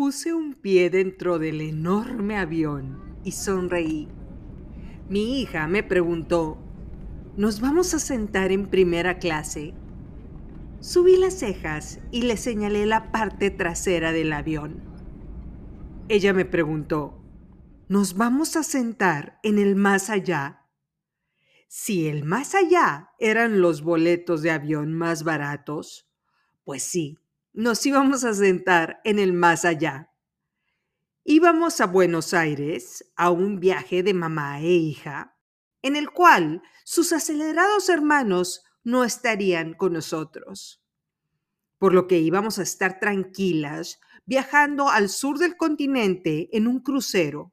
Puse un pie dentro del enorme avión y sonreí. Mi hija me preguntó, ¿nos vamos a sentar en primera clase? Subí las cejas y le señalé la parte trasera del avión. Ella me preguntó, ¿nos vamos a sentar en el más allá? Si el más allá eran los boletos de avión más baratos, pues sí, nos íbamos a sentar en el más allá. Íbamos a Buenos Aires a un viaje de mamá e hija, en el cual sus acelerados hermanos no estarían con nosotros. Por lo que íbamos a estar tranquilas viajando al sur del continente en un crucero,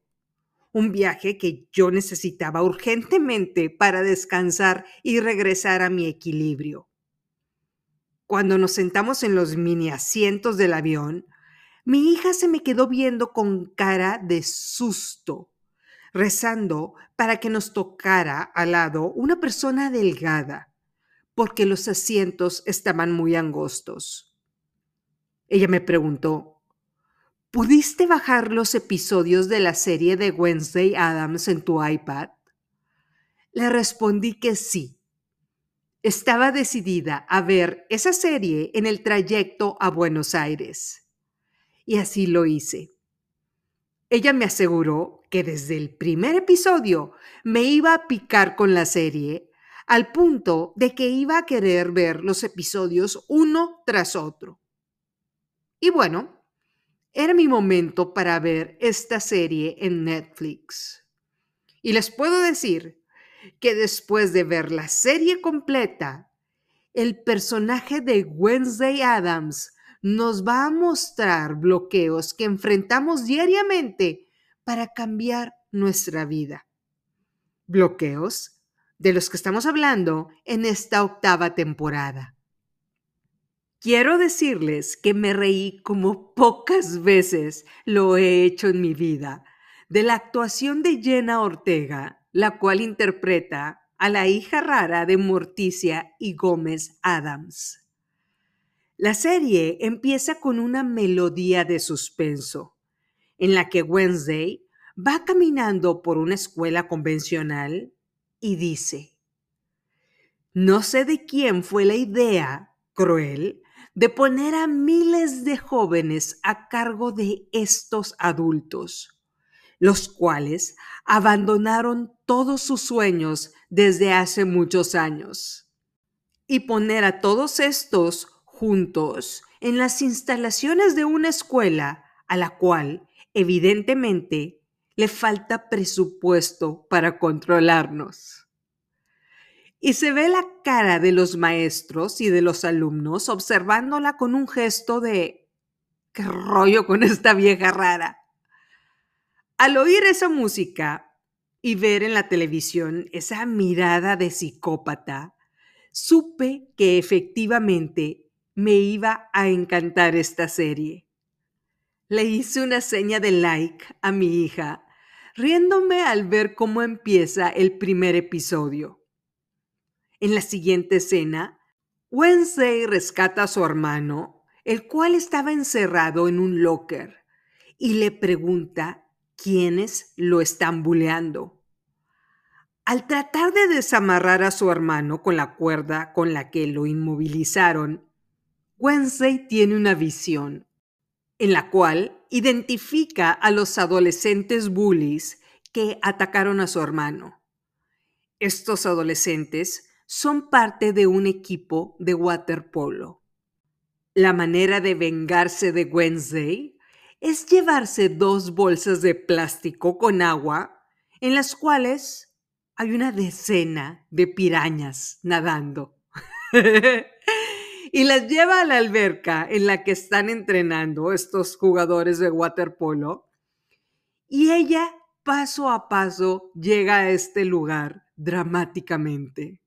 un viaje que yo necesitaba urgentemente para descansar y regresar a mi equilibrio. Cuando nos sentamos en los mini asientos del avión, mi hija se me quedó viendo con cara de susto, rezando para que nos tocara al lado una persona delgada, porque los asientos estaban muy angostos. Ella me preguntó, ¿pudiste bajar los episodios de la serie de Wednesday Adams en tu iPad? Le respondí que sí estaba decidida a ver esa serie en el trayecto a Buenos Aires. Y así lo hice. Ella me aseguró que desde el primer episodio me iba a picar con la serie, al punto de que iba a querer ver los episodios uno tras otro. Y bueno, era mi momento para ver esta serie en Netflix. Y les puedo decir que después de ver la serie completa, el personaje de Wednesday Adams nos va a mostrar bloqueos que enfrentamos diariamente para cambiar nuestra vida. Bloqueos de los que estamos hablando en esta octava temporada. Quiero decirles que me reí como pocas veces lo he hecho en mi vida de la actuación de Jenna Ortega la cual interpreta a la hija rara de Morticia y Gómez Adams. La serie empieza con una melodía de suspenso, en la que Wednesday va caminando por una escuela convencional y dice, no sé de quién fue la idea cruel de poner a miles de jóvenes a cargo de estos adultos los cuales abandonaron todos sus sueños desde hace muchos años. Y poner a todos estos juntos en las instalaciones de una escuela a la cual, evidentemente, le falta presupuesto para controlarnos. Y se ve la cara de los maestros y de los alumnos observándola con un gesto de ¿qué rollo con esta vieja rara? Al oír esa música y ver en la televisión esa mirada de psicópata, supe que efectivamente me iba a encantar esta serie. Le hice una seña de like a mi hija, riéndome al ver cómo empieza el primer episodio. En la siguiente escena, Wednesday rescata a su hermano, el cual estaba encerrado en un locker, y le pregunta quienes lo están buleando. Al tratar de desamarrar a su hermano con la cuerda con la que lo inmovilizaron, Wednesday tiene una visión en la cual identifica a los adolescentes bullies que atacaron a su hermano. Estos adolescentes son parte de un equipo de waterpolo. La manera de vengarse de Wednesday es llevarse dos bolsas de plástico con agua en las cuales hay una decena de pirañas nadando. y las lleva a la alberca en la que están entrenando estos jugadores de waterpolo. Y ella, paso a paso, llega a este lugar dramáticamente.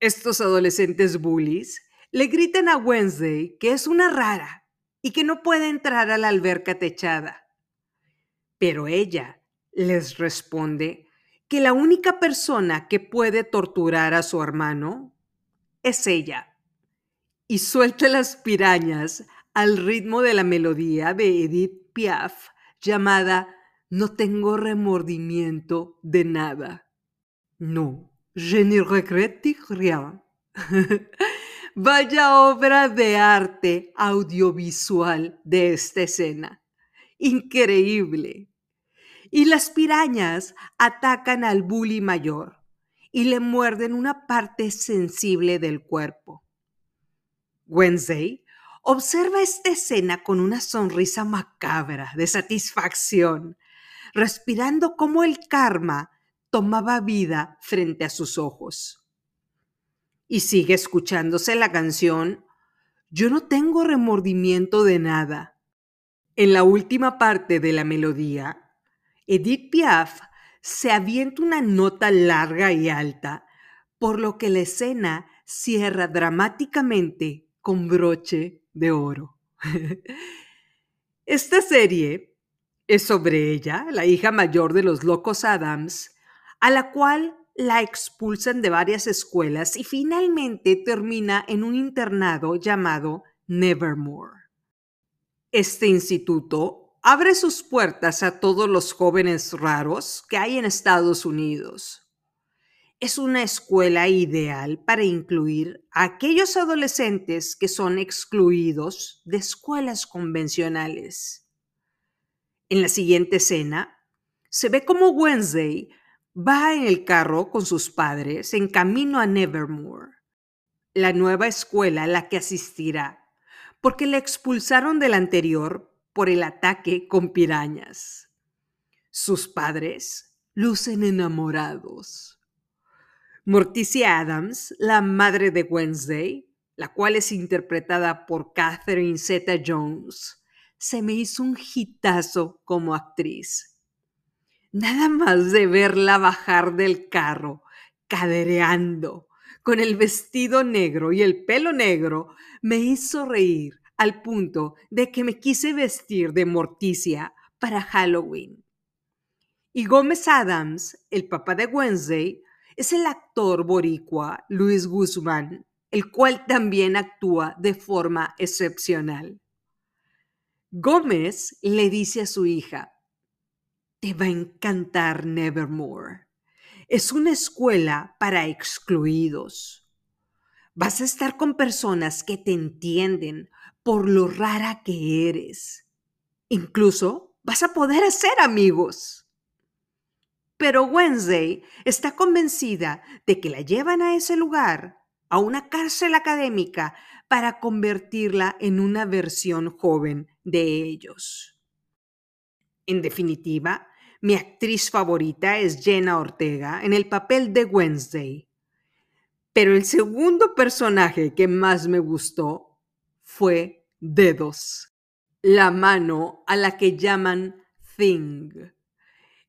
Estos adolescentes bullies le gritan a Wednesday que es una rara y que no puede entrar a la alberca techada. Pero ella les responde que la única persona que puede torturar a su hermano es ella. Y suelta las pirañas al ritmo de la melodía de Edith Piaf llamada No tengo remordimiento de nada. No, je ne regrette rien. Vaya obra de arte audiovisual de esta escena. Increíble. Y las pirañas atacan al bully mayor y le muerden una parte sensible del cuerpo. Wednesday observa esta escena con una sonrisa macabra de satisfacción, respirando como el karma tomaba vida frente a sus ojos. Y sigue escuchándose la canción Yo no tengo remordimiento de nada. En la última parte de la melodía, Edith Piaf se avienta una nota larga y alta, por lo que la escena cierra dramáticamente con broche de oro. Esta serie es sobre ella, la hija mayor de los locos Adams, a la cual la expulsan de varias escuelas y finalmente termina en un internado llamado Nevermore. Este instituto abre sus puertas a todos los jóvenes raros que hay en Estados Unidos. Es una escuela ideal para incluir a aquellos adolescentes que son excluidos de escuelas convencionales. En la siguiente escena, se ve como Wednesday va en el carro con sus padres en camino a Nevermore, la nueva escuela a la que asistirá, porque le expulsaron del anterior por el ataque con pirañas. Sus padres lucen enamorados. Morticia Adams, la madre de Wednesday, la cual es interpretada por Catherine Zeta Jones, se me hizo un hitazo como actriz. Nada más de verla bajar del carro, cadereando, con el vestido negro y el pelo negro, me hizo reír al punto de que me quise vestir de Morticia para Halloween. Y Gómez Adams, el papá de Wednesday, es el actor boricua Luis Guzmán, el cual también actúa de forma excepcional. Gómez le dice a su hija, te va a encantar Nevermore. Es una escuela para excluidos. Vas a estar con personas que te entienden por lo rara que eres. Incluso vas a poder hacer amigos. Pero Wednesday está convencida de que la llevan a ese lugar, a una cárcel académica, para convertirla en una versión joven de ellos. En definitiva, mi actriz favorita es Jenna Ortega en el papel de Wednesday. Pero el segundo personaje que más me gustó fue Dedos, la mano a la que llaman Thing.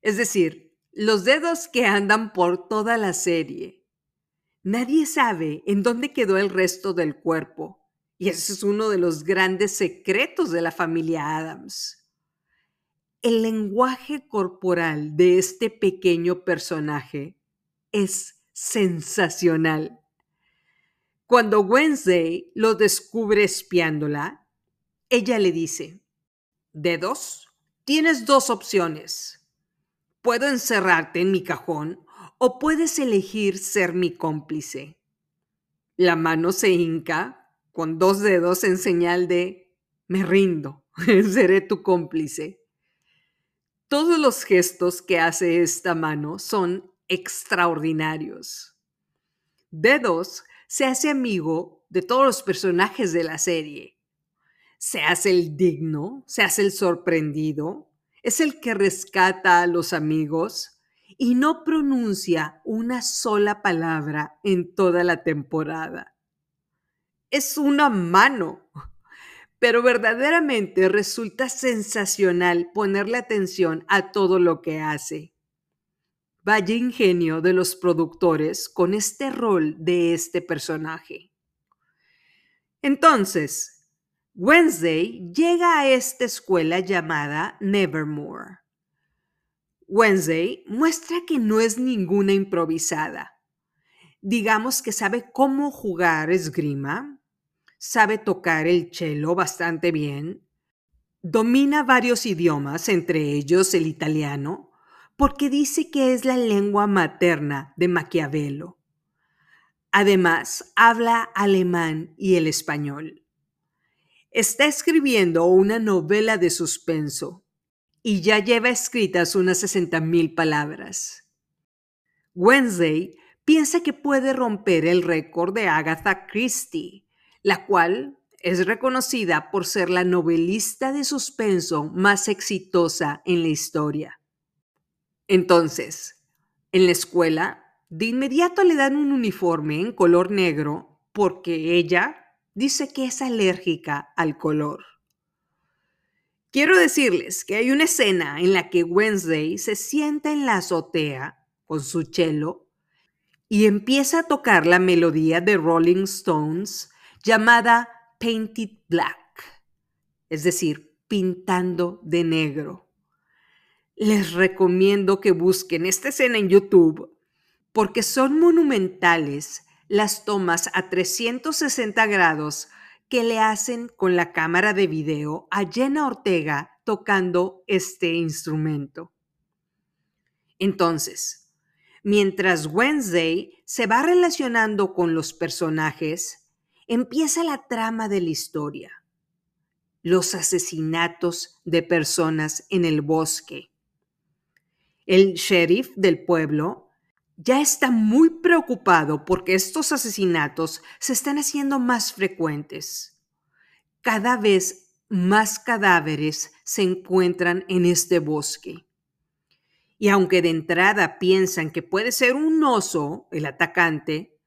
Es decir, los dedos que andan por toda la serie. Nadie sabe en dónde quedó el resto del cuerpo, y ese es uno de los grandes secretos de la familia Adams. El lenguaje corporal de este pequeño personaje es sensacional. Cuando Wednesday lo descubre espiándola, ella le dice, Dedos, tienes dos opciones. Puedo encerrarte en mi cajón o puedes elegir ser mi cómplice. La mano se hinca con dos dedos en señal de me rindo, seré tu cómplice. Todos los gestos que hace esta mano son extraordinarios. Dedos se hace amigo de todos los personajes de la serie. Se hace el digno, se hace el sorprendido, es el que rescata a los amigos y no pronuncia una sola palabra en toda la temporada. Es una mano pero verdaderamente resulta sensacional ponerle atención a todo lo que hace. Vaya ingenio de los productores con este rol de este personaje. Entonces, Wednesday llega a esta escuela llamada Nevermore. Wednesday muestra que no es ninguna improvisada. Digamos que sabe cómo jugar esgrima, sabe tocar el cello bastante bien, domina varios idiomas, entre ellos el italiano, porque dice que es la lengua materna de Maquiavelo. Además, habla alemán y el español. Está escribiendo una novela de suspenso y ya lleva escritas unas 60.000 palabras. Wednesday piensa que puede romper el récord de Agatha Christie, la cual es reconocida por ser la novelista de suspenso más exitosa en la historia. Entonces, en la escuela, de inmediato le dan un uniforme en color negro porque ella dice que es alérgica al color. Quiero decirles que hay una escena en la que Wednesday se sienta en la azotea con su cello y empieza a tocar la melodía de Rolling Stones llamada Painted Black, es decir, pintando de negro. Les recomiendo que busquen esta escena en YouTube porque son monumentales las tomas a 360 grados que le hacen con la cámara de video a Jenna Ortega tocando este instrumento. Entonces, mientras Wednesday se va relacionando con los personajes, empieza la trama de la historia. Los asesinatos de personas en el bosque. El sheriff del pueblo ya está muy preocupado porque estos asesinatos se están haciendo más frecuentes. Cada vez más cadáveres se encuentran en este bosque. Y aunque de entrada piensan que puede ser un oso el atacante,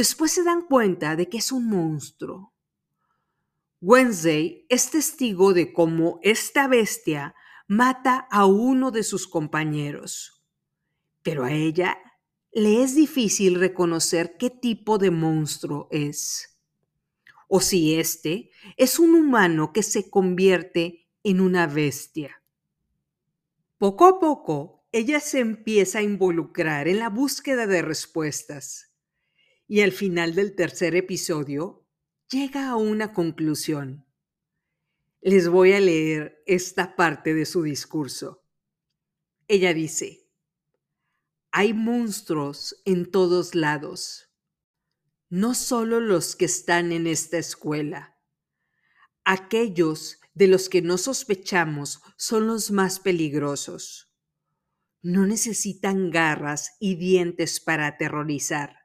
después se dan cuenta de que es un monstruo. Wednesday es testigo de cómo esta bestia mata a uno de sus compañeros, pero a ella le es difícil reconocer qué tipo de monstruo es. O si éste es un humano que se convierte en una bestia. Poco a poco, ella se empieza a involucrar en la búsqueda de respuestas y al final del tercer episodio llega a una conclusión. Les voy a leer esta parte de su discurso. Ella dice, hay monstruos en todos lados, no solo los que están en esta escuela. Aquellos de los que no sospechamos son los más peligrosos. No necesitan garras y dientes para aterrorizar.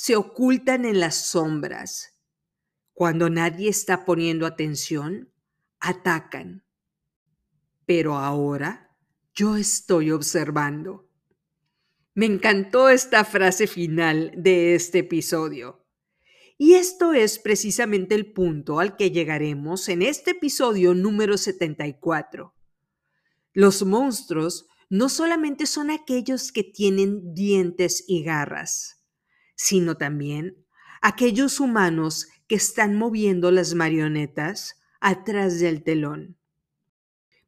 Se ocultan en las sombras. Cuando nadie está poniendo atención, atacan. Pero ahora yo estoy observando me encantó esta frase final de este episodio. Y esto es precisamente el punto al que llegaremos en este episodio número 74. Los monstruos no solamente son aquellos que tienen dientes y garras, sino también aquellos humanos que están moviendo las marionetas atrás del telón.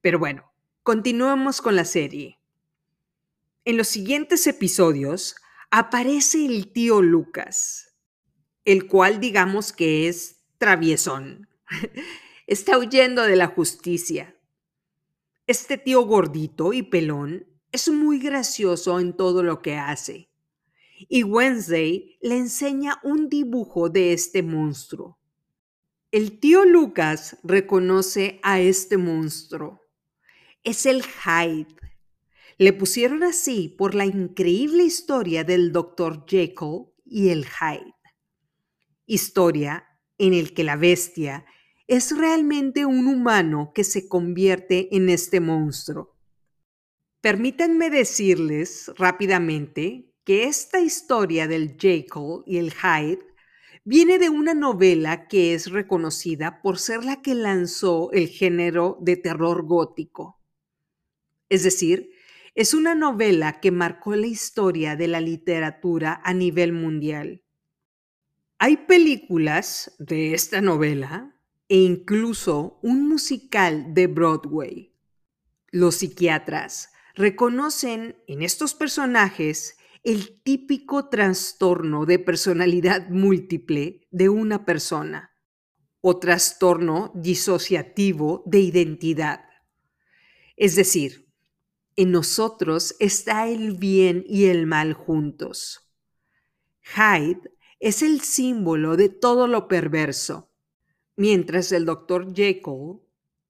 Pero bueno, continuemos con la serie. En los siguientes episodios aparece el tío Lucas, el cual digamos que es traviesón. Está huyendo de la justicia. Este tío gordito y pelón es muy gracioso en todo lo que hace. Y Wednesday le enseña un dibujo de este monstruo. El tío Lucas reconoce a este monstruo. Es el Hyde, le pusieron así por la increíble historia del Dr. Jekyll y el Hyde. Historia en el que la bestia es realmente un humano que se convierte en este monstruo. Permítanme decirles rápidamente que esta historia del Jekyll y el Hyde viene de una novela que es reconocida por ser la que lanzó el género de terror gótico. Es decir, es una novela que marcó la historia de la literatura a nivel mundial. Hay películas de esta novela e incluso un musical de Broadway. Los psiquiatras reconocen en estos personajes el típico trastorno de personalidad múltiple de una persona. o trastorno disociativo de identidad. Es decir, en nosotros está el bien y el mal juntos. Hyde es el símbolo de todo lo perverso, mientras el doctor Jekyll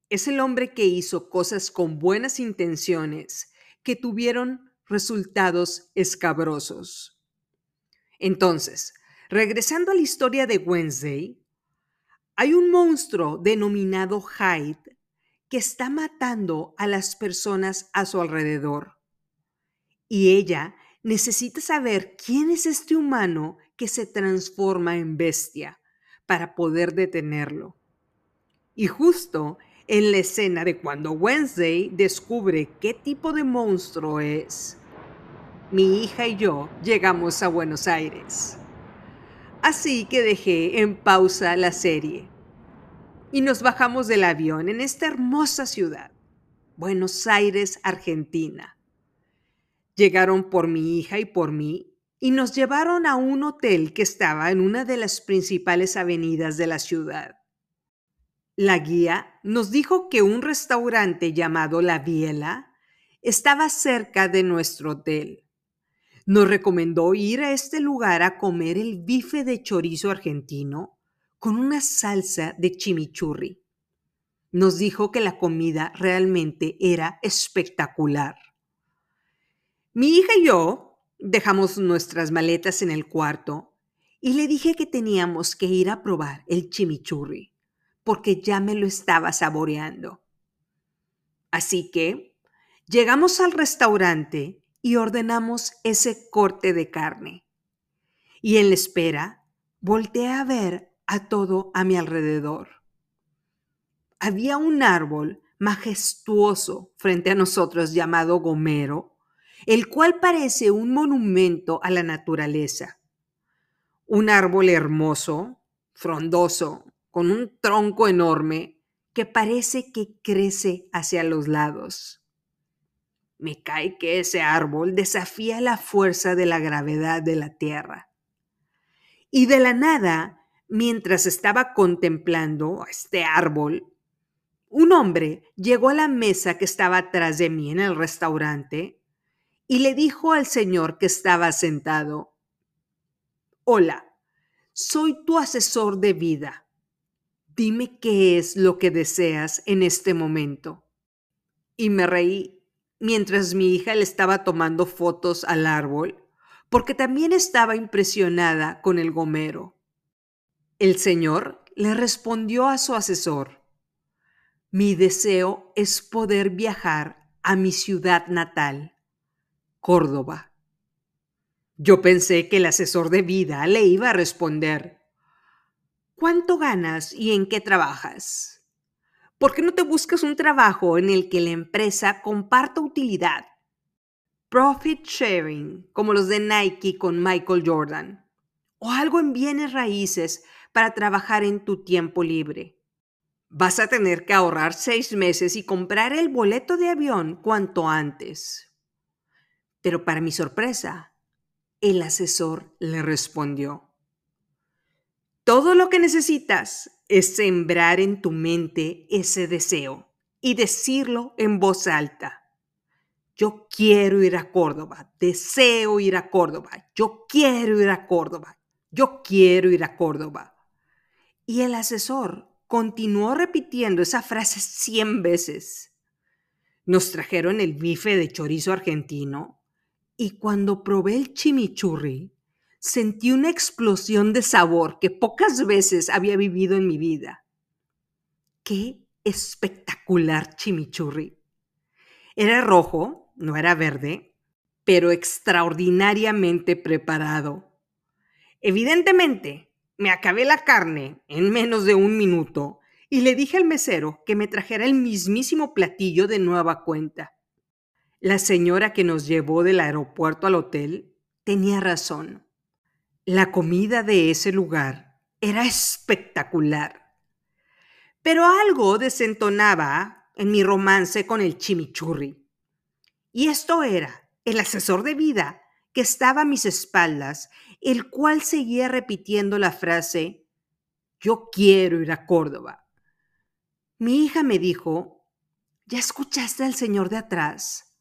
es el hombre que hizo cosas con buenas intenciones que tuvieron resultados escabrosos. Entonces, regresando a la historia de Wednesday, hay un monstruo denominado Hyde que está matando a las personas a su alrededor. Y ella necesita saber quién es este humano que se transforma en bestia para poder detenerlo. Y justo en la escena de cuando Wednesday descubre qué tipo de monstruo es, mi hija y yo llegamos a Buenos Aires. Así que dejé en pausa la serie y nos bajamos del avión en esta hermosa ciudad, Buenos Aires, Argentina. Llegaron por mi hija y por mí y nos llevaron a un hotel que estaba en una de las principales avenidas de la ciudad. La guía nos dijo que un restaurante llamado La Biela estaba cerca de nuestro hotel. Nos recomendó ir a este lugar a comer el bife de chorizo argentino con una salsa de chimichurri. Nos dijo que la comida realmente era espectacular. Mi hija y yo dejamos nuestras maletas en el cuarto y le dije que teníamos que ir a probar el chimichurri, porque ya me lo estaba saboreando. Así que llegamos al restaurante y ordenamos ese corte de carne. Y en la espera, volteé a ver a todo a mi alrededor. Había un árbol majestuoso frente a nosotros llamado Gomero, el cual parece un monumento a la naturaleza. Un árbol hermoso, frondoso, con un tronco enorme que parece que crece hacia los lados. Me cae que ese árbol desafía la fuerza de la gravedad de la Tierra. Y de la nada mientras estaba contemplando este árbol, un hombre llegó a la mesa que estaba atrás de mí en el restaurante y le dijo al señor que estaba sentado, Hola, soy tu asesor de vida. Dime qué es lo que deseas en este momento. Y me reí mientras mi hija le estaba tomando fotos al árbol, porque también estaba impresionada con el gomero. El Señor le respondió a su asesor, mi deseo es poder viajar a mi ciudad natal, Córdoba. Yo pensé que el asesor de vida le iba a responder, ¿cuánto ganas y en qué trabajas? ¿Por qué no te buscas un trabajo en el que la empresa comparta utilidad? Profit sharing, como los de Nike con Michael Jordan. O algo en bienes raíces para trabajar en tu tiempo libre. Vas a tener que ahorrar seis meses y comprar el boleto de avión cuanto antes. Pero para mi sorpresa, el asesor le respondió, todo lo que necesitas es sembrar en tu mente ese deseo y decirlo en voz alta. Yo quiero ir a Córdoba, deseo ir a Córdoba, yo quiero ir a Córdoba, yo quiero ir a Córdoba. Y el asesor continuó repitiendo esa frase cien veces. Nos trajeron el bife de chorizo argentino y cuando probé el chimichurri, sentí una explosión de sabor que pocas veces había vivido en mi vida. ¡Qué espectacular chimichurri! Era rojo, no era verde, pero extraordinariamente preparado. Evidentemente, me acabé la carne en menos de un minuto y le dije al mesero que me trajera el mismísimo platillo de nueva cuenta. La señora que nos llevó del aeropuerto al hotel tenía razón. La comida de ese lugar era espectacular. Pero algo desentonaba en mi romance con el chimichurri. Y esto era el asesor de vida que estaba a mis espaldas el cual seguía repitiendo la frase, Yo quiero ir a Córdoba. Mi hija me dijo, ¿ya escuchaste al señor de atrás?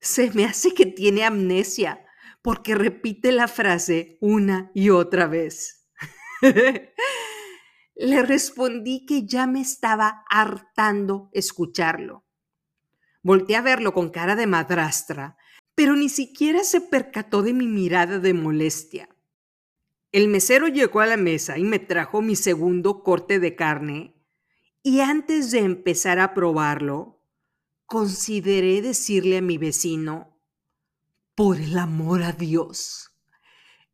Se me hace que tiene amnesia porque repite la frase una y otra vez. Le respondí que ya me estaba hartando escucharlo. Volté a verlo con cara de madrastra, pero ni siquiera se percató de mi mirada de molestia. El mesero llegó a la mesa y me trajo mi segundo corte de carne, y antes de empezar a probarlo, consideré decirle a mi vecino, por el amor a Dios,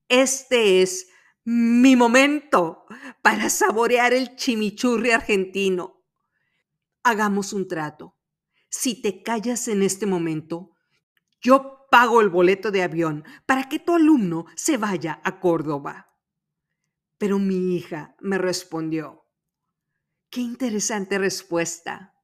este es mi momento para saborear el chimichurri argentino. Hagamos un trato. Si te callas en este momento, yo pago el boleto de avión para que tu alumno se vaya a Córdoba. Pero mi hija me respondió, qué interesante respuesta.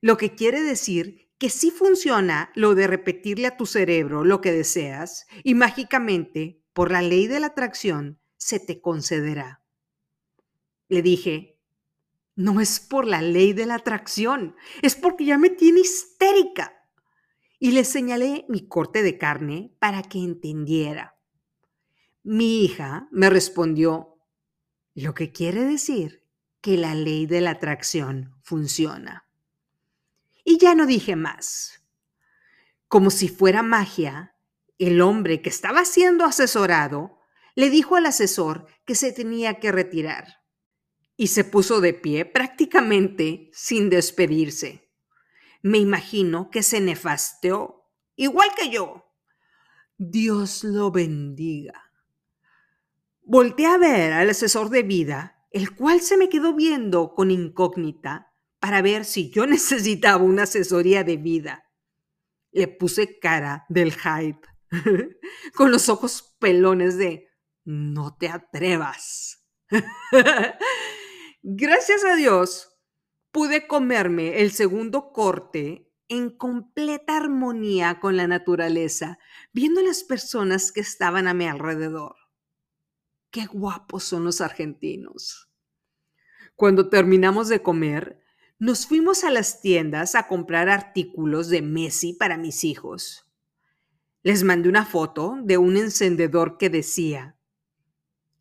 Lo que quiere decir que sí funciona lo de repetirle a tu cerebro lo que deseas y mágicamente, por la ley de la atracción, se te concederá. Le dije, no es por la ley de la atracción, es porque ya me tiene histérica. Y le señalé mi corte de carne para que entendiera. Mi hija me respondió, lo que quiere decir que la ley de la atracción funciona. Y ya no dije más. Como si fuera magia, el hombre que estaba siendo asesorado le dijo al asesor que se tenía que retirar y se puso de pie prácticamente sin despedirse. Me imagino que se nefasteó, igual que yo. Dios lo bendiga. Volté a ver al asesor de vida, el cual se me quedó viendo con incógnita para ver si yo necesitaba una asesoría de vida. Le puse cara del hype, con los ojos pelones de no te atrevas. Gracias a Dios, pude comerme el segundo corte en completa armonía con la naturaleza, viendo las personas que estaban a mi alrededor. Qué guapos son los argentinos. Cuando terminamos de comer, nos fuimos a las tiendas a comprar artículos de Messi para mis hijos. Les mandé una foto de un encendedor que decía,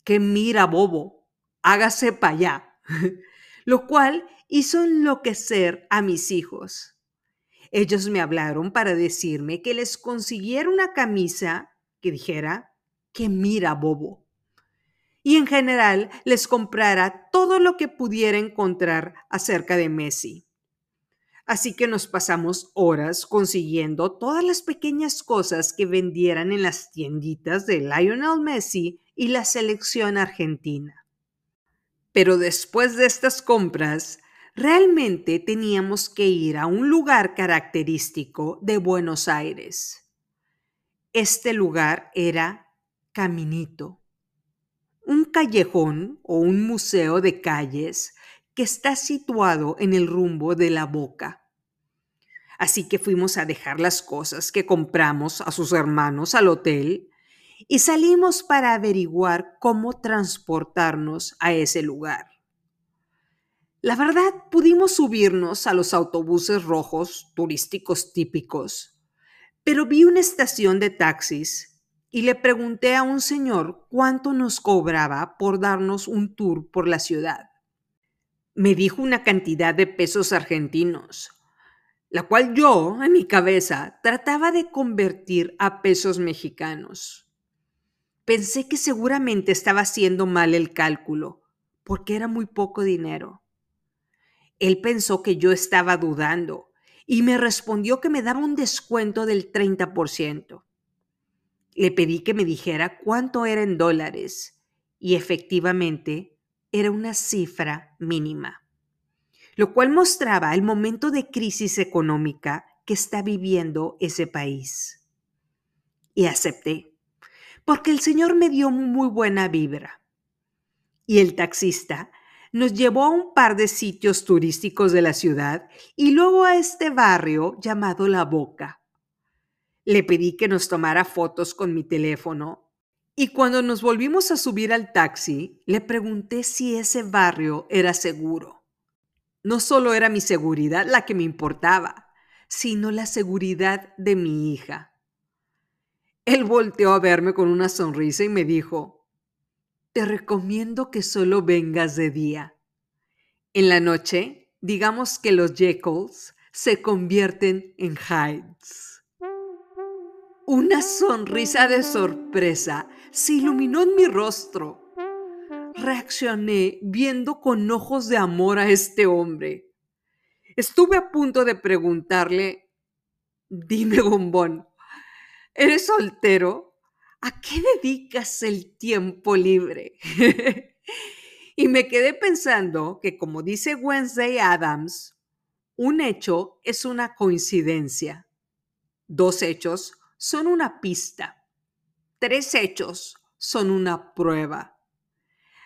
que mira, bobo, hágase para allá. Lo cual hizo enloquecer a mis hijos. Ellos me hablaron para decirme que les consiguiera una camisa que dijera que mira, bobo. Y en general les comprara todo lo que pudiera encontrar acerca de Messi. Así que nos pasamos horas consiguiendo todas las pequeñas cosas que vendieran en las tienditas de Lionel Messi y la selección argentina. Pero después de estas compras, realmente teníamos que ir a un lugar característico de Buenos Aires. Este lugar era Caminito, un callejón o un museo de calles que está situado en el rumbo de la boca. Así que fuimos a dejar las cosas que compramos a sus hermanos al hotel y salimos para averiguar cómo transportarnos a ese lugar. La verdad, pudimos subirnos a los autobuses rojos turísticos típicos, pero vi una estación de taxis y le pregunté a un señor cuánto nos cobraba por darnos un tour por la ciudad. Me dijo una cantidad de pesos argentinos, la cual yo, en mi cabeza, trataba de convertir a pesos mexicanos. Pensé que seguramente estaba haciendo mal el cálculo, porque era muy poco dinero. Él pensó que yo estaba dudando y me respondió que me daba un descuento del 30%. Le pedí que me dijera cuánto era en dólares y efectivamente era una cifra mínima, lo cual mostraba el momento de crisis económica que está viviendo ese país. Y acepté, porque el Señor me dio muy buena vibra. Y el taxista nos llevó a un par de sitios turísticos de la ciudad y luego a este barrio llamado La Boca. Le pedí que nos tomara fotos con mi teléfono Y cuando nos volvimos a subir al taxi, le pregunté si ese barrio era seguro. No solo era mi seguridad la que me importaba, sino la seguridad de mi hija. Él volteó a verme con una sonrisa y me dijo, te recomiendo que solo vengas de día. En la noche, digamos que los Jekylls se convierten en Hydes. Una sonrisa de sorpresa se iluminó en mi rostro. Reaccioné viendo con ojos de amor a este hombre. Estuve a punto de preguntarle, dime, bombón, ¿eres soltero? ¿A qué dedicas el tiempo libre? y me quedé pensando que, como dice Wednesday Adams, un hecho es una coincidencia. Dos hechos son una pista. Tres hechos son una prueba.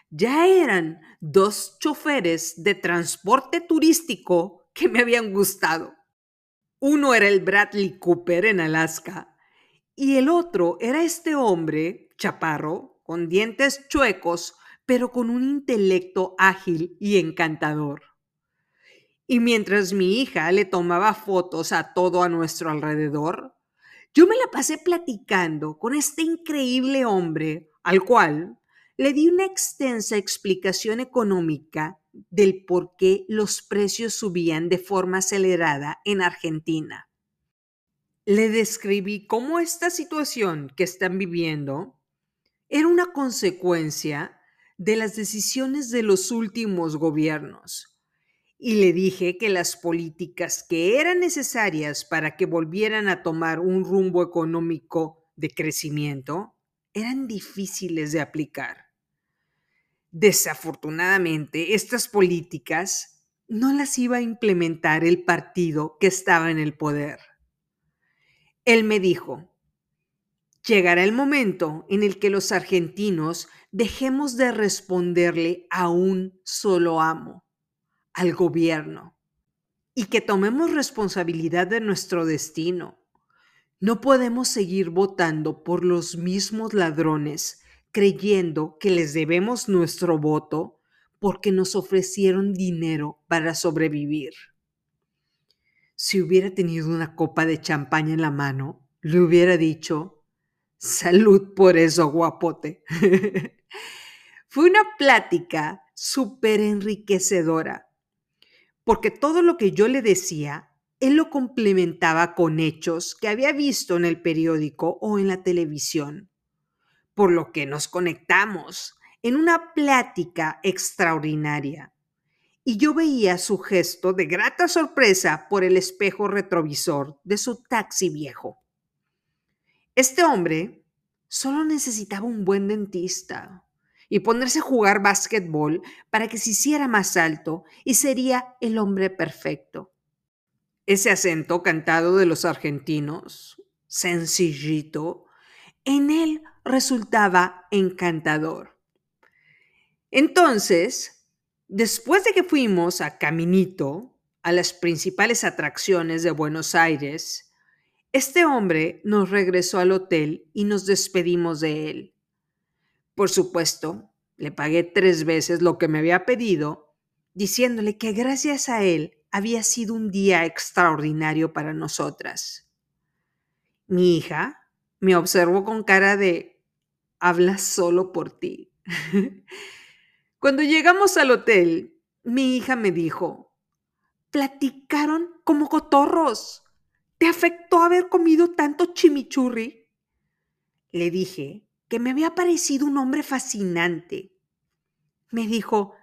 Ya eran dos choferes de transporte turístico que me habían gustado. Uno era el Bradley Cooper en Alaska y el otro era este hombre, chaparro, con dientes chuecos, pero con un intelecto ágil y encantador. Y mientras mi hija le tomaba fotos a todo a nuestro alrededor, yo me la pasé platicando con este increíble hombre al cual le di una extensa explicación económica del por qué los precios subían de forma acelerada en Argentina. Le describí cómo esta situación que están viviendo era una consecuencia de las decisiones de los últimos gobiernos y le dije que las políticas que eran necesarias para que volvieran a tomar un rumbo económico de crecimiento eran difíciles de aplicar. Desafortunadamente, estas políticas no las iba a implementar el partido que estaba en el poder. Él me dijo, llegará el momento en el que los argentinos dejemos de responderle a un solo amo al gobierno y que tomemos responsabilidad de nuestro destino. No podemos seguir votando por los mismos ladrones creyendo que les debemos nuestro voto porque nos ofrecieron dinero para sobrevivir. Si hubiera tenido una copa de champaña en la mano, le hubiera dicho, salud por eso, guapote. Fue una plática súper enriquecedora porque todo lo que yo le decía, él lo complementaba con hechos que había visto en el periódico o en la televisión, por lo que nos conectamos en una plática extraordinaria. Y yo veía su gesto de grata sorpresa por el espejo retrovisor de su taxi viejo. Este hombre solo necesitaba un buen dentista, y ponerse a jugar básquetbol para que se hiciera más alto y sería el hombre perfecto. Ese acento cantado de los argentinos, sencillito, en él resultaba encantador. Entonces, después de que fuimos a Caminito, a las principales atracciones de Buenos Aires, este hombre nos regresó al hotel y nos despedimos de él. Por supuesto, le pagué tres veces lo que me había pedido, diciéndole que gracias a él había sido un día extraordinario para nosotras. Mi hija me observó con cara de, hablas solo por ti. Cuando llegamos al hotel, mi hija me dijo, platicaron como cotorros. ¿Te afectó haber comido tanto chimichurri? Le dije que me había parecido un hombre fascinante. Me dijo,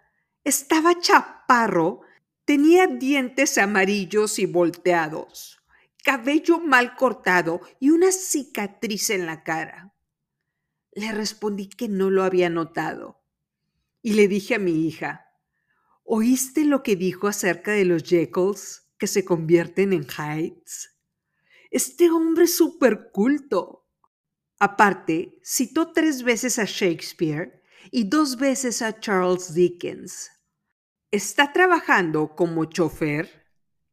estaba chaparro, tenía dientes amarillos y volteados, cabello mal cortado y una cicatriz en la cara. Le respondí que no lo había notado. Y le dije a mi hija, ¿oíste lo que dijo acerca de los Jekylls que se convierten en Hydes? Este hombre es súper culto. Aparte, citó tres veces a Shakespeare y dos veces a Charles Dickens. Está trabajando como chofer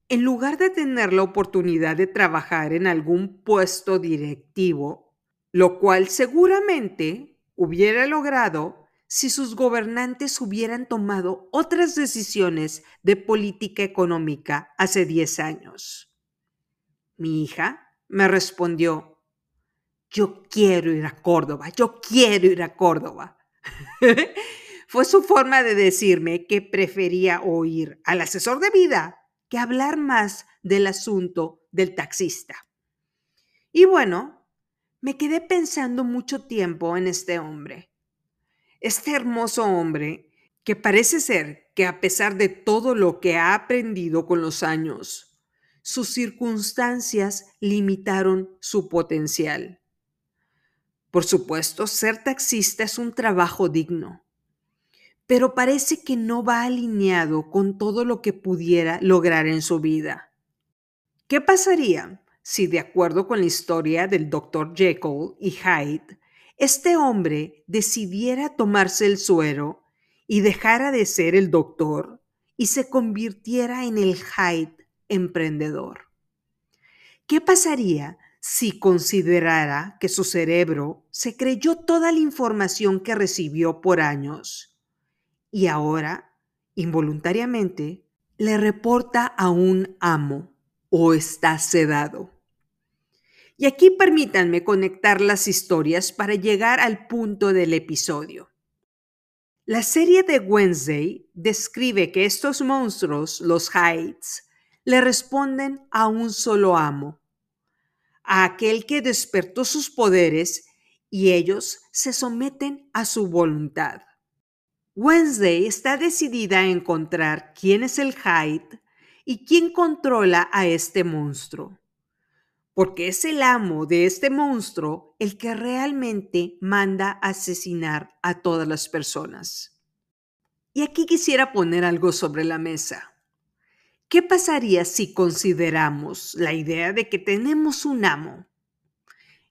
en lugar de tener la oportunidad de trabajar en algún puesto directivo, lo cual seguramente hubiera logrado si sus gobernantes hubieran tomado otras decisiones de política económica hace 10 años. Mi hija me respondió, yo quiero ir a Córdoba, yo quiero ir a Córdoba. Fue su forma de decirme que prefería oír al asesor de vida que hablar más del asunto del taxista. Y bueno, me quedé pensando mucho tiempo en este hombre. Este hermoso hombre que parece ser que a pesar de todo lo que ha aprendido con los años, sus circunstancias limitaron su potencial. Por supuesto, ser taxista es un trabajo digno, pero parece que no va alineado con todo lo que pudiera lograr en su vida. ¿Qué pasaría si, de acuerdo con la historia del Dr. Jekyll y Hyde, este hombre decidiera tomarse el suero y dejara de ser el doctor y se convirtiera en el Hyde emprendedor? ¿Qué pasaría si considerara que su cerebro se creyó toda la información que recibió por años y ahora, involuntariamente, le reporta a un amo o está sedado. Y aquí permítanme conectar las historias para llegar al punto del episodio. La serie de Wednesday describe que estos monstruos, los Hydes, le responden a un solo amo, a aquel que despertó sus poderes y ellos se someten a su voluntad. Wednesday está decidida a encontrar quién es el Hyde y quién controla a este monstruo porque es el amo de este monstruo el que realmente manda asesinar a todas las personas. Y aquí quisiera poner algo sobre la mesa. ¿Qué pasaría si consideramos la idea de que tenemos un amo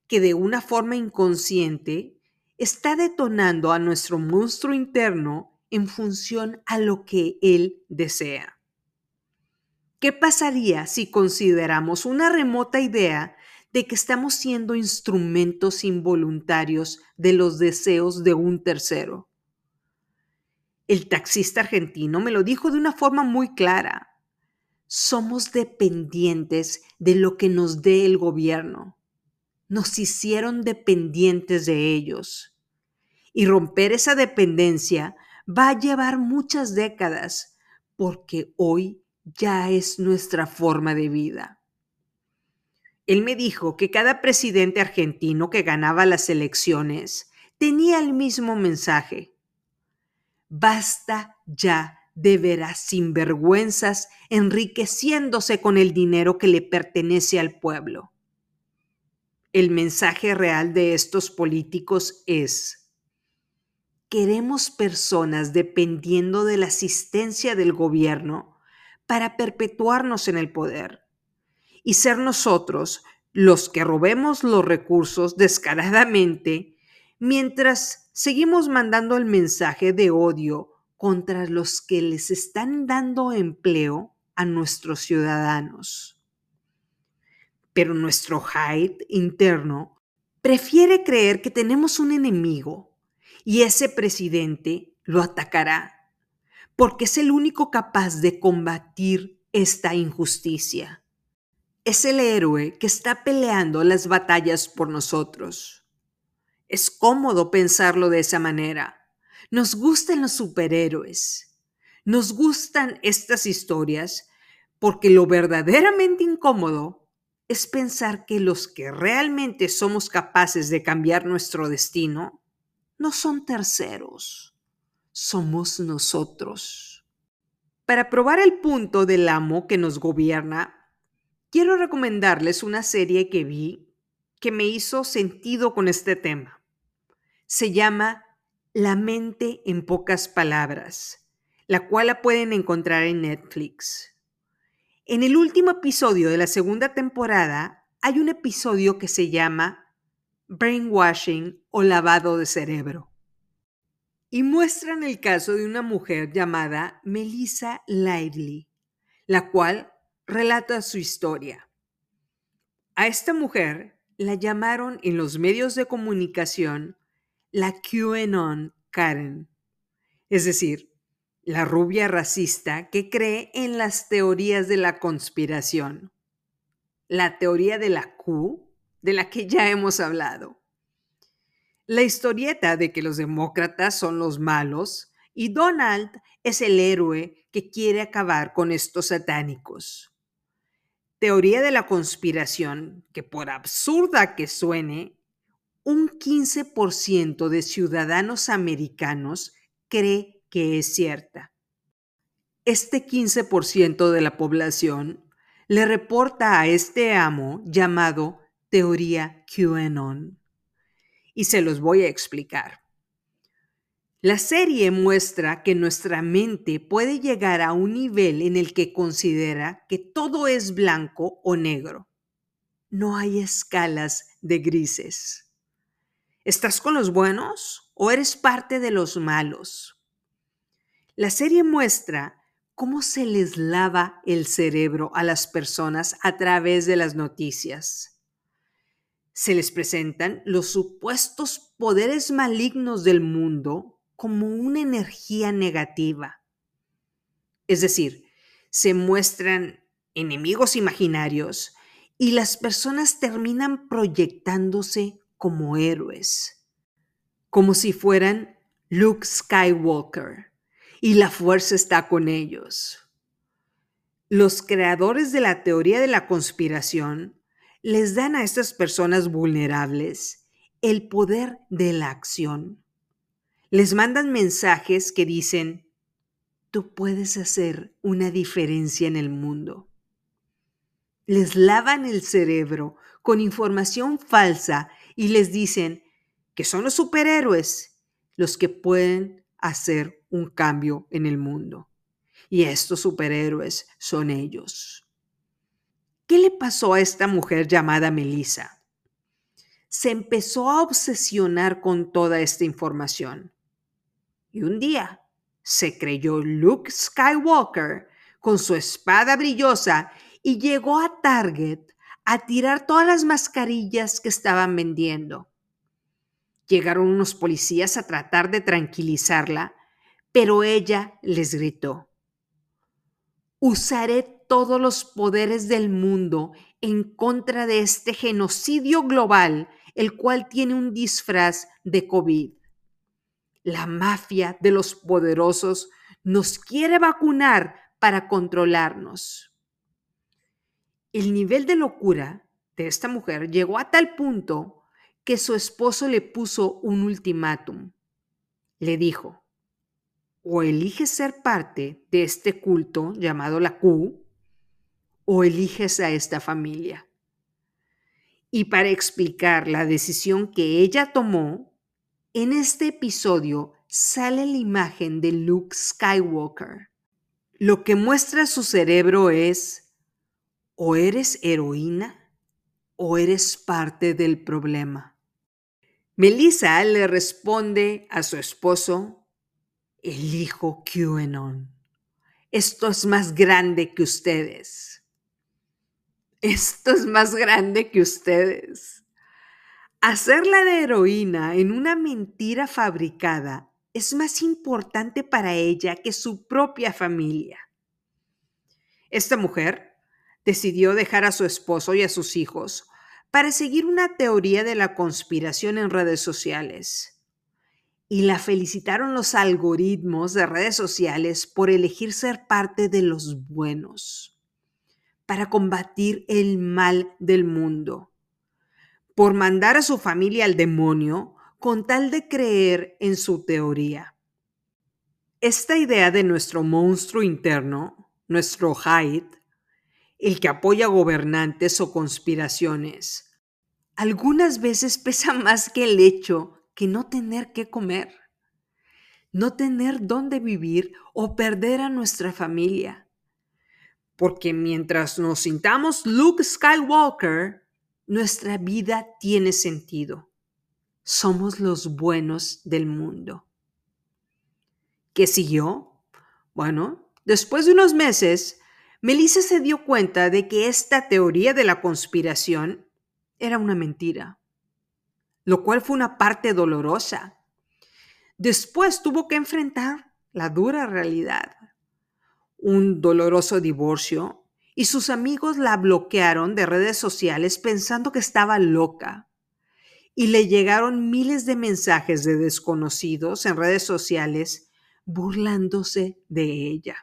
que de una forma inconsciente está detonando a nuestro monstruo interno en función a lo que él desea? ¿Qué pasaría si consideramos una remota idea de que estamos siendo instrumentos involuntarios de los deseos de un tercero? El taxista argentino me lo dijo de una forma muy clara. Somos dependientes de lo que nos dé el gobierno. Nos hicieron dependientes de ellos. Y romper esa dependencia va a llevar muchas décadas, porque hoy ya es nuestra forma de vida. Él me dijo que cada presidente argentino que ganaba las elecciones tenía el mismo mensaje. Basta ya de veras sinvergüenzas enriqueciéndose con el dinero que le pertenece al pueblo. El mensaje real de estos políticos es, queremos personas dependiendo de la asistencia del gobierno para perpetuarnos en el poder y ser nosotros los que robemos los recursos descaradamente mientras seguimos mandando el mensaje de odio contra los que les están dando empleo a nuestros ciudadanos. Pero nuestro Hyde interno prefiere creer que tenemos un enemigo y ese presidente lo atacará porque es el único capaz de combatir esta injusticia. Es el héroe que está peleando las batallas por nosotros. Es cómodo pensarlo de esa manera. Nos gustan los superhéroes. Nos gustan estas historias porque lo verdaderamente incómodo es pensar que los que realmente somos capaces de cambiar nuestro destino no son terceros somos nosotros. Para probar el punto del amo que nos gobierna, quiero recomendarles una serie que vi que me hizo sentido con este tema. Se llama La mente en pocas palabras, la cual la pueden encontrar en Netflix. En el último episodio de la segunda temporada hay un episodio que se llama Brainwashing o lavado de cerebro y muestran el caso de una mujer llamada Melissa Lively, la cual relata su historia. A esta mujer la llamaron en los medios de comunicación la QAnon Karen, es decir, la rubia racista que cree en las teorías de la conspiración. La teoría de la Q, de la que ya hemos hablado. La historieta de que los demócratas son los malos y Donald es el héroe que quiere acabar con estos satánicos. Teoría de la conspiración que por absurda que suene, un 15% de ciudadanos americanos cree que es cierta. Este 15% de la población le reporta a este amo llamado teoría QAnon. Y se los voy a explicar. La serie muestra que nuestra mente puede llegar a un nivel en el que considera que todo es blanco o negro. No hay escalas de grises. ¿Estás con los buenos o eres parte de los malos? La serie muestra cómo se les lava el cerebro a las personas a través de las noticias. Se les presentan los supuestos poderes malignos del mundo como una energía negativa. Es decir, se muestran enemigos imaginarios y las personas terminan proyectándose como héroes, como si fueran Luke Skywalker y la fuerza está con ellos. Los creadores de la teoría de la conspiración les dan a estas personas vulnerables el poder de la acción. Les mandan mensajes que dicen, tú puedes hacer una diferencia en el mundo. Les lavan el cerebro con información falsa y les dicen que son los superhéroes los que pueden hacer un cambio en el mundo. Y estos superhéroes son ellos. ¿Qué le pasó a esta mujer llamada Melissa? Se empezó a obsesionar con toda esta información. Y un día se creyó Luke Skywalker con su espada brillosa y llegó a Target a tirar todas las mascarillas que estaban vendiendo. Llegaron unos policías a tratar de tranquilizarla, pero ella les gritó, usaré todos los poderes del mundo en contra de este genocidio global, el cual tiene un disfraz de COVID. La mafia de los poderosos nos quiere vacunar para controlarnos. El nivel de locura de esta mujer llegó a tal punto que su esposo le puso un ultimátum. Le dijo, o eliges ser parte de este culto llamado la Q, o eliges a esta familia. Y para explicar la decisión que ella tomó, en este episodio sale la imagen de Luke Skywalker. Lo que muestra su cerebro es, o eres heroína o eres parte del problema. Melissa le responde a su esposo elijo QAnon. Esto es más grande que ustedes. Esto es más grande que ustedes. Hacerla de heroína en una mentira fabricada es más importante para ella que su propia familia. Esta mujer decidió dejar a su esposo y a sus hijos para seguir una teoría de la conspiración en redes sociales y la felicitaron los algoritmos de redes sociales por elegir ser parte de los buenos, para combatir el mal del mundo, por mandar a su familia al demonio con tal de creer en su teoría. Esta idea de nuestro monstruo interno, nuestro Hyde, el que apoya gobernantes o conspiraciones, algunas veces pesa más que el hecho que no tener qué comer, no tener dónde vivir o perder a nuestra familia. Porque mientras nos sintamos Luke Skywalker, nuestra vida tiene sentido. Somos los buenos del mundo. ¿Qué siguió? Bueno, después de unos meses, Melissa se dio cuenta de que esta teoría de la conspiración era una mentira lo cual fue una parte dolorosa, Después tuvo que enfrentar la dura realidad. Un doloroso divorcio y sus amigos la bloquearon de redes sociales pensando que estaba loca. Y le llegaron miles de mensajes de desconocidos en redes sociales burlándose de ella.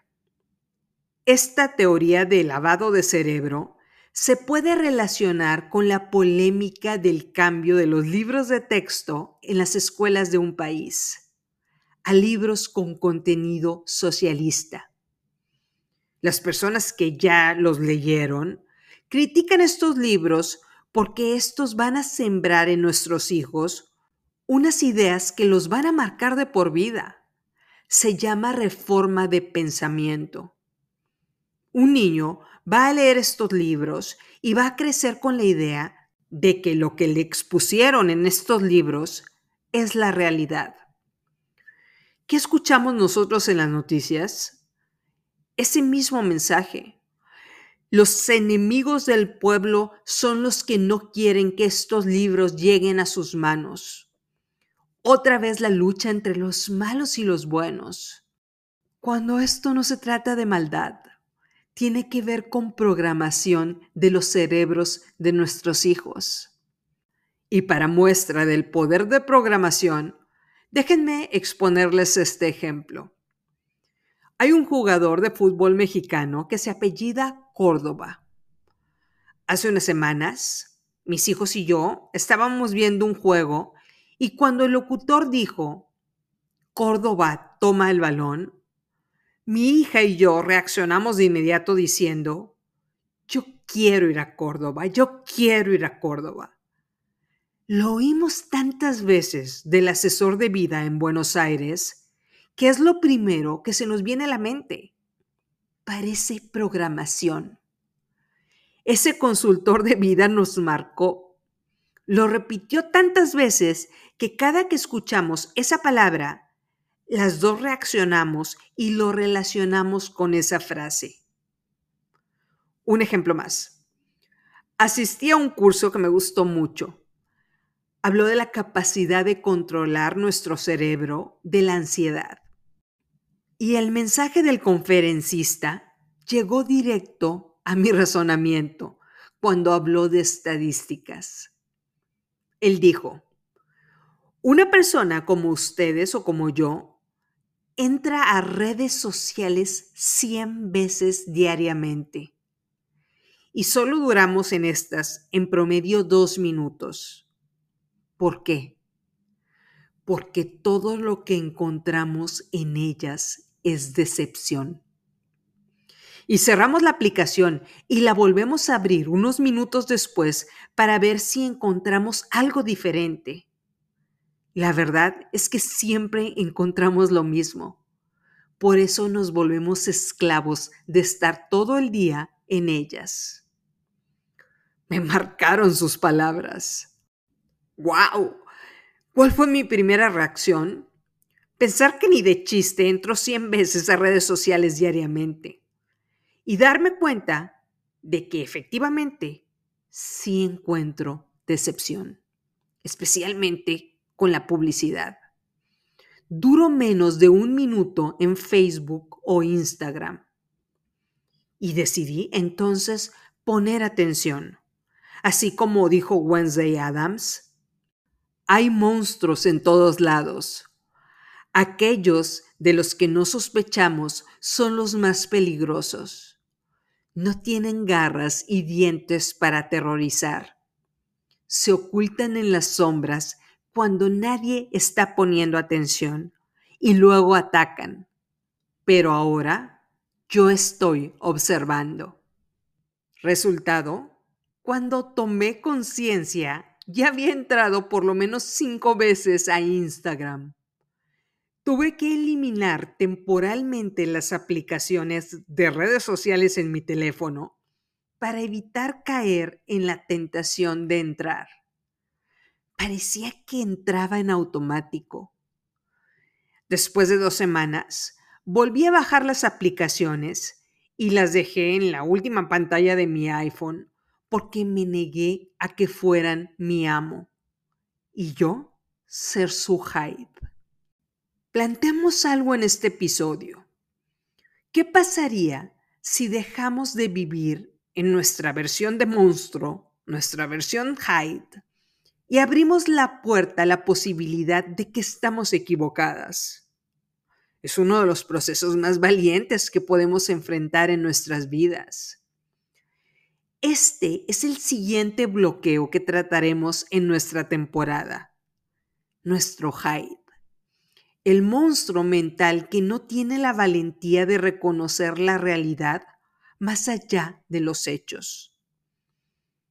Esta teoría de lavado de cerebro se puede relacionar con la polémica del cambio de los libros de texto en las escuelas de un país a libros con contenido socialista. Las personas que ya los leyeron critican estos libros porque estos van a sembrar en nuestros hijos unas ideas que los van a marcar de por vida. Se llama reforma de pensamiento. Un niño va a leer estos libros y va a crecer con la idea de que lo que le expusieron en estos libros es la realidad. ¿Qué escuchamos nosotros en las noticias? Ese mismo mensaje. Los enemigos del pueblo son los que no quieren que estos libros lleguen a sus manos. Otra vez la lucha entre los malos y los buenos. Cuando esto no se trata de maldad, tiene que ver con programación de los cerebros de nuestros hijos. Y para muestra del poder de programación, déjenme exponerles este ejemplo. Hay un jugador de fútbol mexicano que se apellida Córdoba. Hace unas semanas, mis hijos y yo estábamos viendo un juego y cuando el locutor dijo, Córdoba toma el balón, mi hija y yo reaccionamos de inmediato diciendo, yo quiero ir a Córdoba, yo quiero ir a Córdoba. Lo oímos tantas veces del asesor de vida en Buenos Aires que es lo primero que se nos viene a la mente. Parece programación. Ese consultor de vida nos marcó. Lo repitió tantas veces que cada que escuchamos esa palabra las dos reaccionamos y lo relacionamos con esa frase. Un ejemplo más. Asistí a un curso que me gustó mucho. Habló de la capacidad de controlar nuestro cerebro de la ansiedad. Y el mensaje del conferencista llegó directo a mi razonamiento cuando habló de estadísticas. Él dijo, una persona como ustedes o como yo entra a redes sociales 100 veces diariamente. Y solo duramos en estas en promedio dos minutos. ¿Por qué? Porque todo lo que encontramos en ellas es decepción. Y cerramos la aplicación y la volvemos a abrir unos minutos después para ver si encontramos algo diferente la verdad es que siempre encontramos lo mismo. Por eso nos volvemos esclavos de estar todo el día en ellas. Me marcaron sus palabras. ¡Wow! ¿Cuál fue mi primera reacción? Pensar que ni de chiste entro 100 veces a redes sociales diariamente y darme cuenta de que efectivamente sí encuentro decepción, especialmente con la publicidad. Duro menos de un minuto en Facebook o Instagram. Y decidí entonces poner atención. Así como dijo Wednesday Adams, hay monstruos en todos lados. Aquellos de los que no sospechamos son los más peligrosos. No tienen garras y dientes para aterrorizar. Se ocultan en las sombras cuando nadie está poniendo atención y luego atacan. Pero ahora yo estoy observando. Resultado, cuando tomé conciencia, ya había entrado por lo menos cinco veces a Instagram. Tuve que eliminar temporalmente las aplicaciones de redes sociales en mi teléfono para evitar caer en la tentación de entrar parecía que entraba en automático. Después de dos semanas, volví a bajar las aplicaciones y las dejé en la última pantalla de mi iPhone porque me negué a que fueran mi amo y yo ser su hype. Planteamos algo en este episodio. ¿Qué pasaría si dejamos de vivir en nuestra versión de monstruo, nuestra versión Hyde, y abrimos la puerta a la posibilidad de que estamos equivocadas? Es uno de los procesos más valientes que podemos enfrentar en nuestras vidas. Este es el siguiente bloqueo que trataremos en nuestra temporada, nuestro Hyde el monstruo mental que no tiene la valentía de reconocer la realidad más allá de los hechos.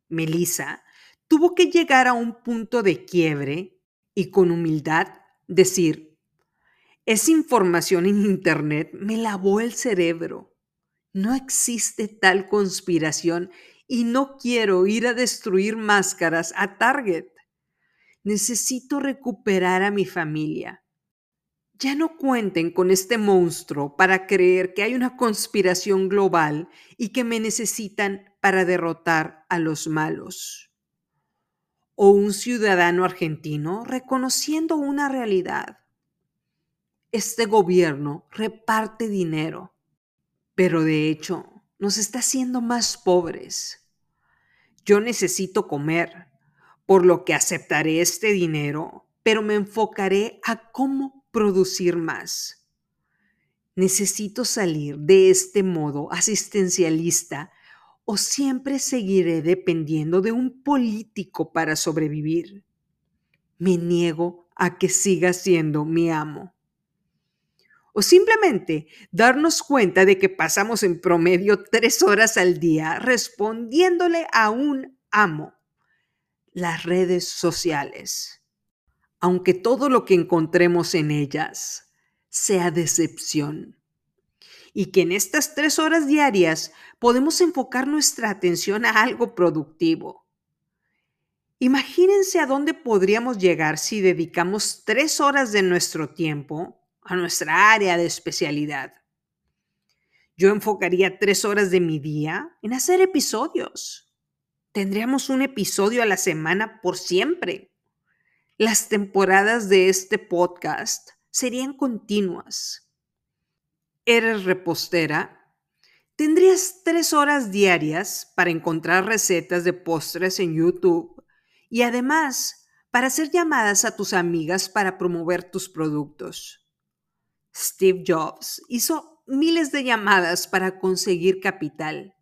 Melissa tuvo que llegar a un punto de quiebre y con humildad decir, esa información en Internet me lavó el cerebro. No existe tal conspiración y no quiero ir a destruir máscaras a Target. Necesito recuperar a mi familia ya no cuenten con este monstruo para creer que hay una conspiración global y que me necesitan para derrotar a los malos. O un ciudadano argentino reconociendo una realidad. Este gobierno reparte dinero, pero de hecho nos está haciendo más pobres. Yo necesito comer, por lo que aceptaré este dinero, pero me enfocaré a cómo producir más. Necesito salir de este modo asistencialista o siempre seguiré dependiendo de un político para sobrevivir. Me niego a que siga siendo mi amo. O simplemente darnos cuenta de que pasamos en promedio tres horas al día respondiéndole a un amo. Las redes sociales aunque todo lo que encontremos en ellas sea decepción. Y que en estas tres horas diarias podemos enfocar nuestra atención a algo productivo. Imagínense a dónde podríamos llegar si dedicamos tres horas de nuestro tiempo a nuestra área de especialidad. Yo enfocaría tres horas de mi día en hacer episodios. Tendríamos un episodio a la semana por siempre las temporadas de este podcast serían continuas. ¿Eres repostera? Tendrías tres horas diarias para encontrar recetas de postres en YouTube y además para hacer llamadas a tus amigas para promover tus productos. Steve Jobs hizo miles de llamadas para conseguir capital.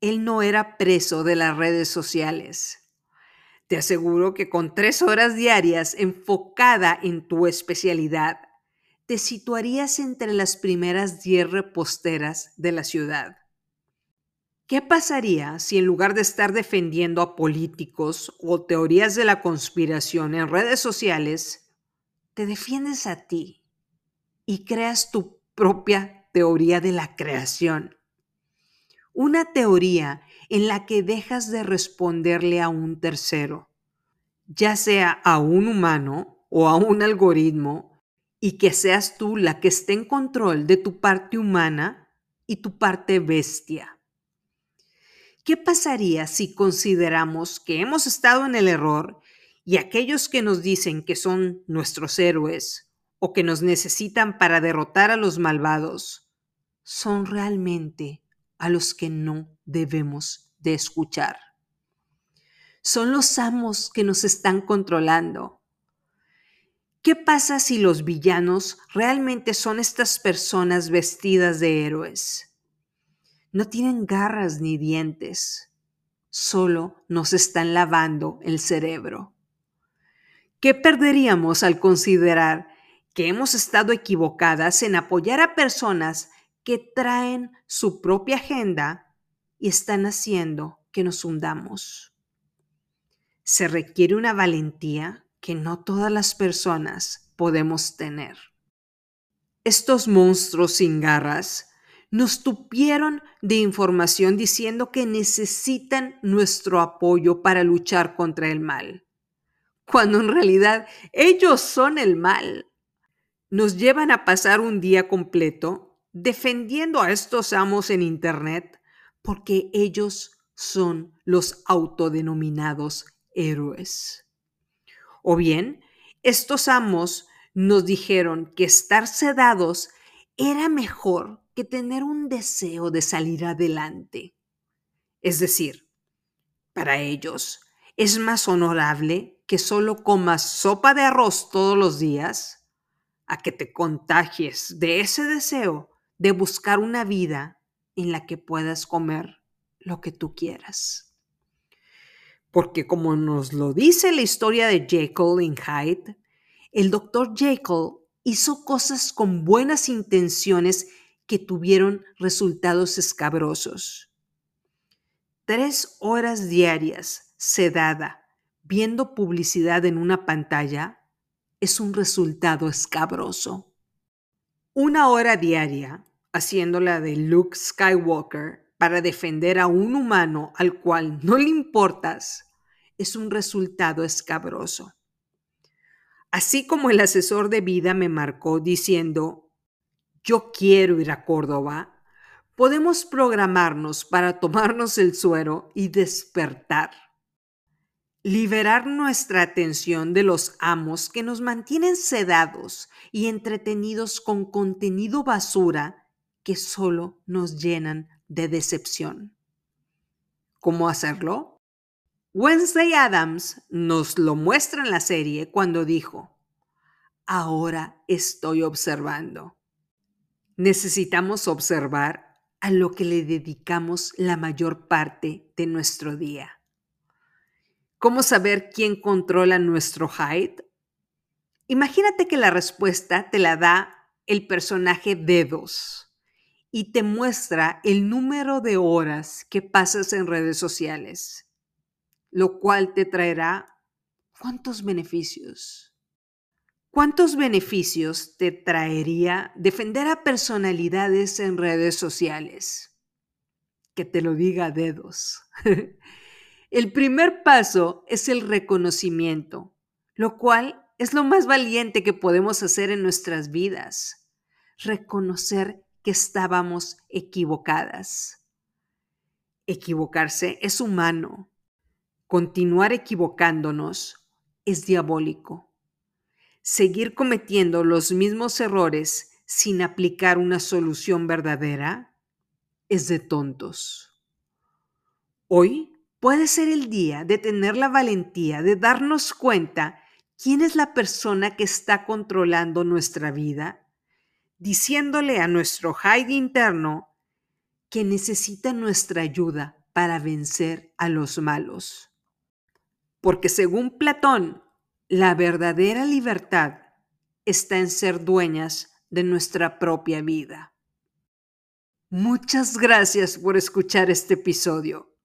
Él no era preso de las redes sociales te aseguro que con tres horas diarias enfocada en tu especialidad, te situarías entre las primeras diez reposteras de la ciudad. ¿Qué pasaría si en lugar de estar defendiendo a políticos o teorías de la conspiración en redes sociales, te defiendes a ti y creas tu propia teoría de la creación? Una teoría en la que dejas de responderle a un tercero, ya sea a un humano o a un algoritmo, y que seas tú la que esté en control de tu parte humana y tu parte bestia. ¿Qué pasaría si consideramos que hemos estado en el error y aquellos que nos dicen que son nuestros héroes o que nos necesitan para derrotar a los malvados son realmente a los que no debemos de escuchar. Son los amos que nos están controlando. ¿Qué pasa si los villanos realmente son estas personas vestidas de héroes? No tienen garras ni dientes, solo nos están lavando el cerebro. ¿Qué perderíamos al considerar que hemos estado equivocadas en apoyar a personas que traen su propia agenda y están haciendo que nos hundamos. Se requiere una valentía que no todas las personas podemos tener. Estos monstruos sin garras nos tupieron de información diciendo que necesitan nuestro apoyo para luchar contra el mal, cuando en realidad ellos son el mal. Nos llevan a pasar un día completo defendiendo a estos amos en Internet porque ellos son los autodenominados héroes. O bien, estos amos nos dijeron que estar sedados era mejor que tener un deseo de salir adelante. Es decir, para ellos es más honorable que solo comas sopa de arroz todos los días a que te contagies de ese deseo de buscar una vida en la que puedas comer lo que tú quieras. Porque como nos lo dice la historia de Jekyll y Hyde, el doctor Jekyll hizo cosas con buenas intenciones que tuvieron resultados escabrosos. Tres horas diarias sedada viendo publicidad en una pantalla es un resultado escabroso. Una hora diaria haciéndola de Luke Skywalker para defender a un humano al cual no le importas es un resultado escabroso. Así como el asesor de vida me marcó diciendo, yo quiero ir a Córdoba, podemos programarnos para tomarnos el suero y despertar. Liberar nuestra atención de los amos que nos mantienen sedados y entretenidos con contenido basura que solo nos llenan de decepción. ¿Cómo hacerlo? Wednesday Adams nos lo muestra en la serie cuando dijo, ahora estoy observando. Necesitamos observar a lo que le dedicamos la mayor parte de nuestro día. ¿Cómo saber quién controla nuestro Hyde? Imagínate que la respuesta te la da el personaje Dedos y te muestra el número de horas que pasas en redes sociales lo cual te traerá cuántos beneficios. ¿Cuántos beneficios te traería defender a personalidades en redes sociales? Que te lo diga a dedos. el primer paso es el reconocimiento, lo cual es lo más valiente que podemos hacer en nuestras vidas. Reconocer que estábamos equivocadas. Equivocarse es humano, Continuar equivocándonos es diabólico. Seguir cometiendo los mismos errores sin aplicar una solución verdadera es de tontos. Hoy puede ser el día de tener la valentía de darnos cuenta quién es la persona que está controlando nuestra vida, diciéndole a nuestro Hyde interno que necesita nuestra ayuda para vencer a los malos. Porque según Platón, la verdadera libertad está en ser dueñas de nuestra propia vida. Muchas gracias por escuchar este episodio.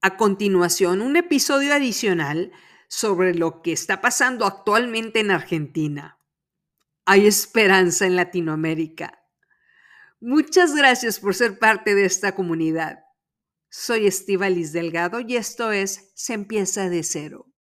A continuación, un episodio adicional sobre lo que está pasando actualmente en Argentina. Hay esperanza en Latinoamérica. Muchas gracias por ser parte de esta comunidad. Soy Estivalis Delgado y esto es Se empieza de cero.